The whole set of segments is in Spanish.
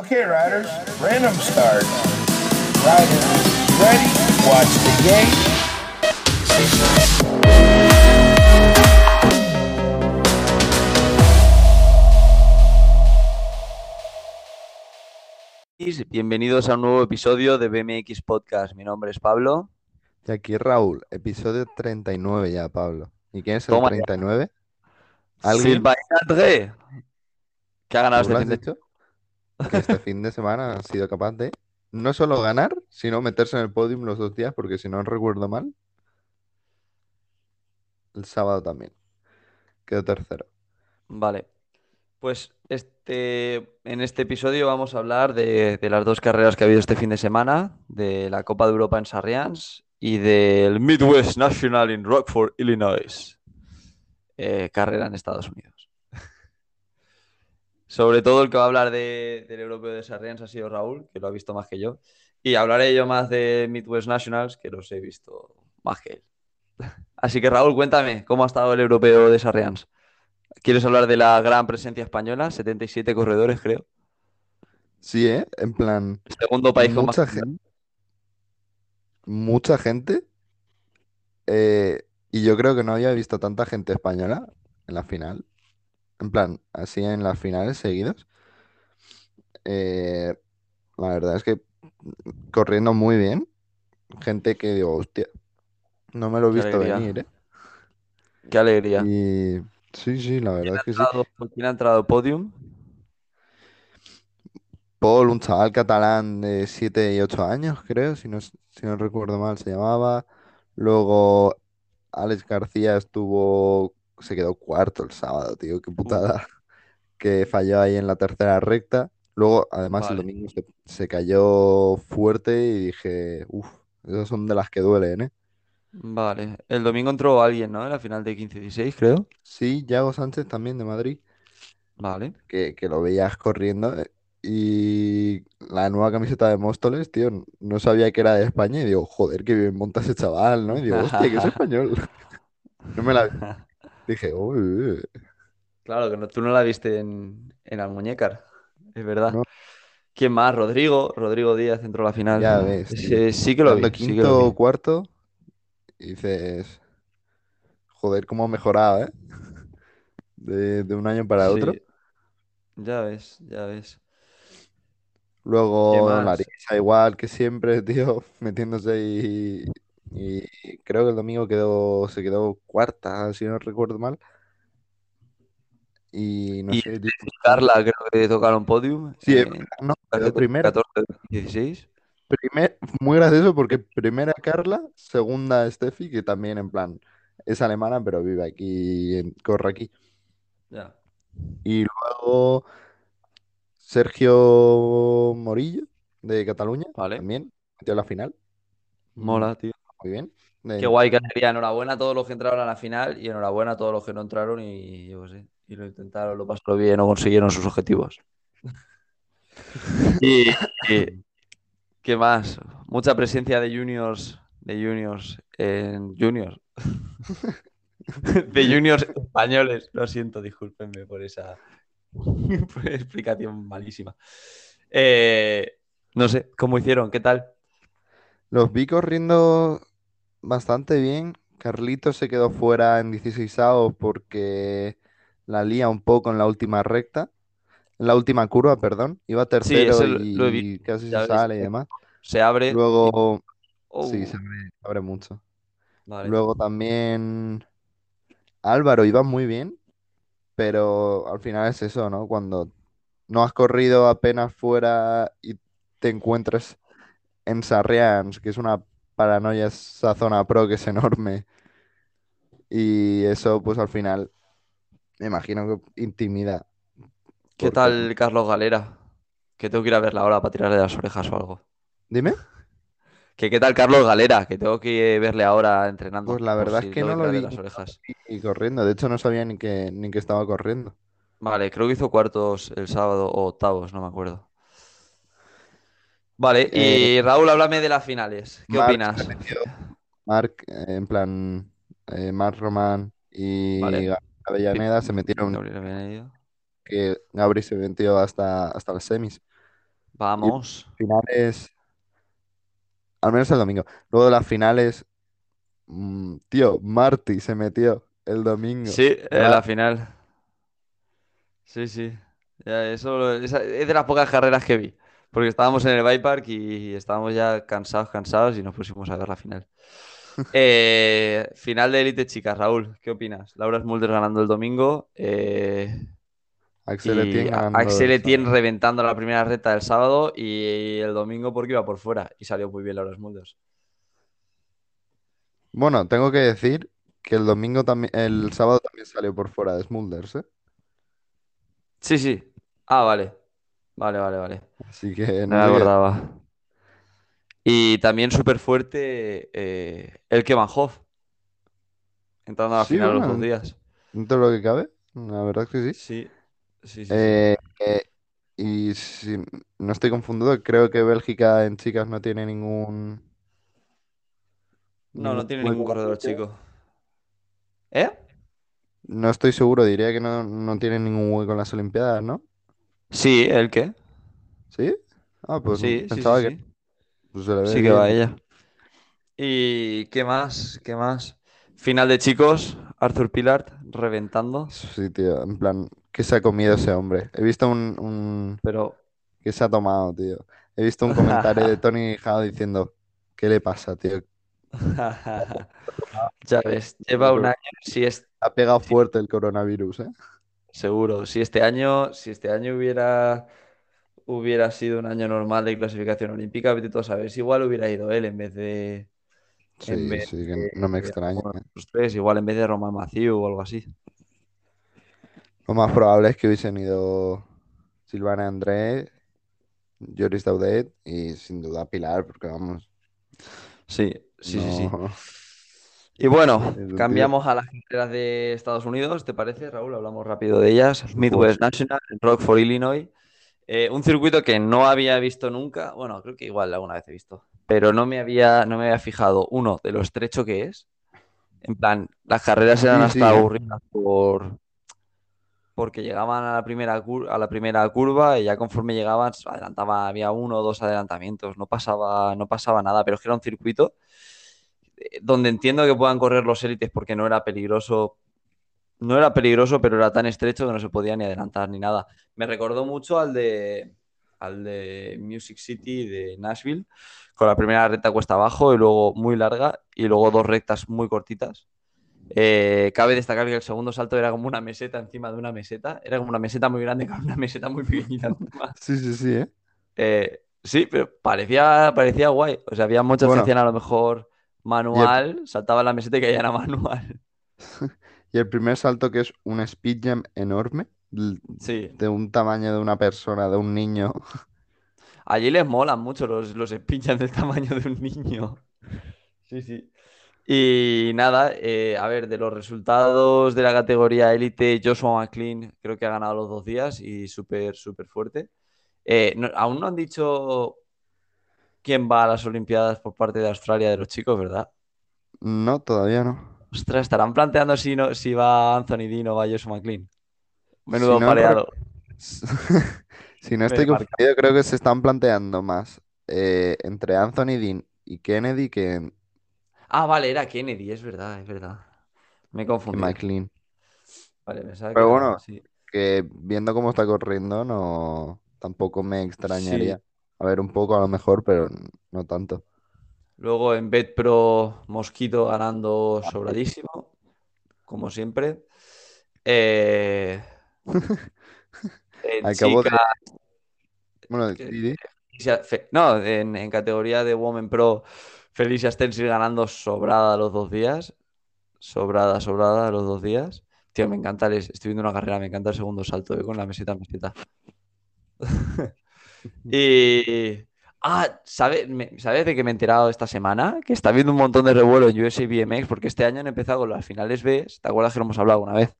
Okay, riders, random start. Riders, ready? Watch the game. Bienvenidos a un nuevo episodio de BMX Podcast. Mi nombre es Pablo. Y aquí Raúl, episodio 39 ya, Pablo. ¿Y quién es el Toma ya. 39? ¿Alguien? Sylvain André, que ha ganado ¿Tú lo este has fin de- dicho? Que este fin de semana ha sido capaz de no solo ganar, sino meterse en el podium los dos días, porque si no recuerdo mal, el sábado también. Quedó tercero. Vale. Pues este, en este episodio vamos a hablar de, las dos carreras que ha habido este fin de semana, de la Copa de Europa en Sarrians y del Midwest National in Rockford, Illinois. Eh, carrera en Estados Unidos. Sobre todo el que va a hablar de- del europeo de Sarrians ha sido Raúl, que lo ha visto más que yo. Y hablaré yo más de Midwest Nationals, que los he visto más que él. Así que Raúl, cuéntame, ¿cómo ha estado el europeo de Sarrians? ¿Quieres hablar de la gran presencia española? 77 corredores, creo. Sí, ¿eh? En plan, El segundo país con más Mucha gen- mucha gente. eh, y yo creo que no había visto tanta gente española en la final. En plan, así en las finales seguidos. Eh, la verdad es que corriendo muy bien. Gente que digo, hostia, no me lo he visto alegría. venir, ¿eh? Qué alegría. Y sí, sí, la verdad es que sí. entrado- ¿Quién ha entrado podium? Paul, un chaval catalán de 7 y 8 años, creo, si no, si no recuerdo mal, se llamaba. Luego Alex García estuvo, se quedó cuarto el sábado, tío, qué putada. Que falló ahí en la tercera recta. Luego, además, el domingo se, se cayó fuerte y dije, uff, esas son de las que duelen, ¿eh? Vale. El domingo entró alguien, ¿no? En la final de 15-16, creo. Sí, Yago Sánchez también de Madrid, Vale. que, que lo veías corriendo. eh, Y la nueva camiseta de Móstoles, tío, no sabía que era de España y digo, joder, que bien monta ese chaval, ¿no? Y digo, hostia, que es español. No me la. Dije, uy, Claro, que no- tú no la viste en, en Almuñécar. Es verdad. No. ¿Quién más? Rodrigo. Rodrigo Díaz entró a la final. ya ves, sí que lo vi, sí que quinto lo vi. cuarto, y dices, joder, cómo ha mejorado, ¿eh? De, de un año para otro. Ya ves, ya ves. ¿Qué Luego más? Larissa igual que siempre, tío, metiéndose y, y creo que el domingo quedó, se quedó cuarta, si no recuerdo mal. Y no Y sé, Carla creo que tocaron podium. Sí, verdad, no, quedó 14, primera. 14, 16. Primer- muy gracioso porque primera Carla, segunda Steffi, que también en plan es alemana, pero vive aquí, en- corre aquí. Ya. Y luego Sergio Morillo, de Cataluña, Vale. también metió la final. Mola, tío. Muy bien. Qué guay, alegría. Enhorabuena a todos los que entraron a la final y enhorabuena a todos los que no entraron y yo sé. Y lo intentaron, lo pasaron bien o consiguieron sus objetivos. Y, y- ¿qué más? Mucha presencia de juniors, de juniors en juniors. De juniors españoles. Lo siento, discúlpenme por esa por esa explicación malísima. Eh, no sé, ¿cómo hicieron? ¿Qué tal? Los vi corriendo bastante bien. Carlitos se quedó fuera en 16 porque la lía un poco en la última recta, en la última curva, perdón. Iba tercero y, lo y casi ya se ves. sale y demás. Se abre. Luego, Oh, sí, se abre, abre mucho. vale. Luego también Álvaro iba muy bien, pero al final es eso, ¿no? Cuando no has corrido apenas fuera y te encuentras en Sarrians, que es una paranoia esa zona pro que es enorme. Y eso, pues al final, me imagino que intimida. ¿Qué porque- tal Carlos Galera? Que tengo que ir a verla ahora para tirarle las orejas o algo. Dime. ¿Que qué tal Carlos Galera? Que tengo que verle ahora entrenando. Pues la verdad si es que no lo vi. las orejas. Y corriendo, de hecho no sabía ni que, ni que estaba corriendo. Vale, creo que hizo cuartos el sábado o octavos, no me acuerdo. Vale, y Raúl, háblame de las finales. ¿Qué opinas? Marc, eh, en plan, eh, Marc Román y Vale. Avellaneda se metieron Gabriel que Gabri se metió hasta, hasta las semis. Vamos. Finales. Al menos el domingo. Luego de las finales. mm, tío, Marty se metió el domingo. Sí, en Era- la final. Sí, sí. Ya, eso esa- es de las pocas carreras que vi. Porque estábamos en el bike park y estábamos ya cansados, cansados y nos pusimos a ver la final. Eh, final de élite chicas, Raúl, ¿qué opinas? Laura Smulders ganando el domingo. eh, Axel Etienne Axel reventando la primera recta del sábado y el domingo porque iba por fuera y salió muy bien Laura Smulders. Bueno, tengo que decir que el domingo también, el sábado también salió por fuera de Smulders, ¿eh? Sí, sí. Ah, vale. Vale, vale, vale. Así que No no me acordaba. Y también súper fuerte eh, el Hoff. Entrando a la Sí, final los dos días. dentro de lo que cabe, la verdad es que sí. Sí, sí, sí. Eh, eh, y si no estoy confundido, creo que Bélgica en chicas no tiene ningún. No, no tiene ningún corredor chico. ¿Eh? No estoy seguro, diría que no, no tiene ningún hueco en las Olimpiadas, ¿no? Sí, ¿el qué? ¿Sí? Ah, pues Sí, pensaba sí, que sí. pues se le ve Sí que bien. va ella. ¿Y qué más? ¿Qué más? Final de chicos, Arthur Pilar reventando, Sí, tío, en plan, ¿qué se ha comido ese hombre? He visto un, un... pero ¿Qué se ha tomado, tío? He visto un comentario de Tony Hao diciendo, ¿qué le pasa, tío? ya ves, lleva un año, si es Ha pegado fuerte el coronavirus, ¿eh? Seguro, si este año, si este año hubiera hubiera sido un año normal de clasificación olímpica, vete tú a saber, si igual hubiera ido él en vez de en Sí, vez sí, que no me extraña. los tres, igual en vez de Roman Mathieu o algo así. Lo más probable es que hubiesen ido Silvana André, Joris Daudet y sin duda Pilar, porque vamos, Sí, sí, sí, sí. Y bueno, cambiamos a las carreras de Estados Unidos, ¿te parece, Raúl? Hablamos rápido de ellas. Midwest National, Rockford, Illinois. Eh, un circuito que no había visto nunca. Bueno, creo que igual alguna vez he visto. Pero no me había, no me había fijado, uno, de lo estrecho que es. En plan, las carreras eran Sí, hasta eh. aburridas por porque llegaban a la primera cur- a la primera curva y ya conforme llegaban adelantaba, había uno o dos adelantamientos, no pasaba, no pasaba nada, pero es que era un circuito donde entiendo que puedan correr los élites porque no era peligroso, no era peligroso, pero era tan estrecho que no se podía ni adelantar ni nada. Me recordó mucho al de al de Music City de Nashville, con la primera recta cuesta abajo y luego muy larga y luego dos rectas muy cortitas. Eh, cabe destacar que el segundo salto era como una meseta encima de una meseta. Era como una meseta muy grande con una meseta muy pequeñita encima. Sí, sí, sí, ¿eh? Eh, sí, pero parecía, parecía guay. O sea, había muchos Bueno. que hacían a lo mejor manual, saltaban la meseta y caían a manual. Y el primer salto que es un speed jump enorme, Sí. de un tamaño de una persona, de un niño. Allí les molan mucho los, los pinchas del tamaño de un niño. Sí, sí. Y nada, eh, a ver, de los resultados de la categoría élite, Joshua McLean creo que ha ganado los dos días y súper, súper fuerte. Eh, no- aún no han dicho quién va a las Olimpiadas por parte de Australia de los chicos, ¿verdad? No, todavía no. Ostras, estarán planteando si, no, si va Anthony Dean o va Joshua McLean. Menudo Si no, pareado. Si no estoy confundido, creo que se están planteando más eh, entre Anthony Dean y Kennedy que, Ah, vale, era Kennedy, es verdad, es verdad. Me he que confundido. McLean. Vale, pensaba que Pero era- bueno, sí. Que viendo cómo está corriendo, no tampoco me extrañaría. Sí. A ver, un poco a lo mejor, pero no tanto. Luego en BetPro, Mosquito ganando sobradísimo, como siempre. Eh, en de. chica- Bueno, sí, no, en, en categoría de Women Pro, Felicia Stensil ganando sobrada los dos días. Sobrada, sobrada los dos días. Tío, me encanta, estoy viendo una carrera, me encanta el segundo salto eh, con la meseta, meseta. y. Ah, ¿sabes, me- ¿sabes de qué me he enterado esta semana? Que está habiendo un montón de revuelo en USA BMX porque este año han empezado con las finales B. ¿Te acuerdas que lo hemos hablado una vez?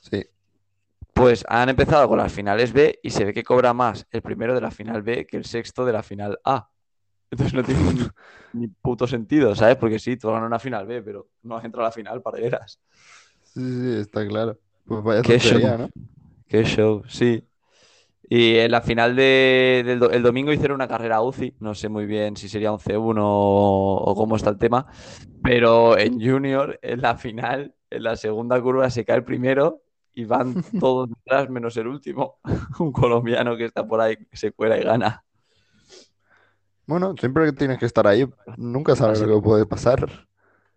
Sí. Pues han empezado con las finales B y se ve que cobra más el primero de la final B que el sexto de la final A. Entonces no tiene ni, ni puto sentido, ¿sabes? Porque sí, tú ganas una final B, pero no has entrado a la final para veras. Sí, sí, está claro. Pues vaya Qué tontería, show. ¿no? Qué show, sí. Y en la final de- del do- el domingo hicieron una carrera UCI, no sé muy bien si sería un C1 o, o cómo está el tema, pero en Junior, en la final, en la segunda curva se cae el primero y van todos detrás menos el último, un colombiano que está por ahí, que se cuela y gana. Bueno, siempre que tienes que estar ahí, nunca sabes lo que puede pasar.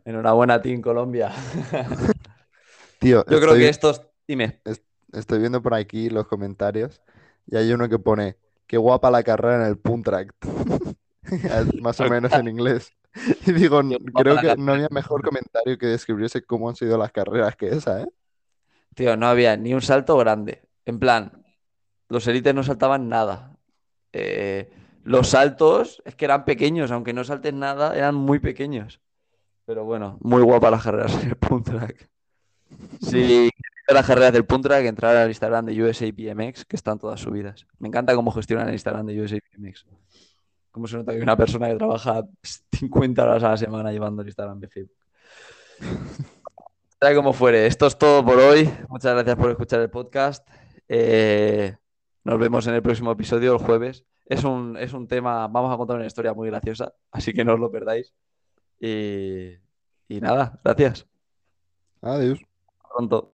Enhorabuena, Team Colombia. Tío, Yo creo que estos, dime, estoy viendo por aquí los comentarios y hay uno que pone, qué guapa la carrera en el punt track. Más o menos en inglés. Y digo, guapa creo que no había mejor comentario que describiese cómo han sido las carreras que esa, ¿eh? tío, no había ni un salto grande. En plan, los élites no saltaban nada. Eh, los saltos es que eran pequeños, aunque no saltes nada, eran muy pequeños. Pero bueno, muy guapas las carreras en el punt track. Si ver las carreras del punt track, entrar al Instagram de USA BMX, que están todas subidas. Me encanta cómo gestionan el Instagram de USA BMX. Cómo se nota que hay una persona que trabaja 50 horas a la semana llevando el Instagram de Facebook. Sea como fuere, esto es todo por hoy. Muchas gracias por escuchar el podcast. Eh, nos vemos en el próximo episodio el jueves. Es un, es un tema, vamos a contar una historia muy graciosa, así que no os lo perdáis. Y, y nada, gracias. Adiós. Hasta pronto.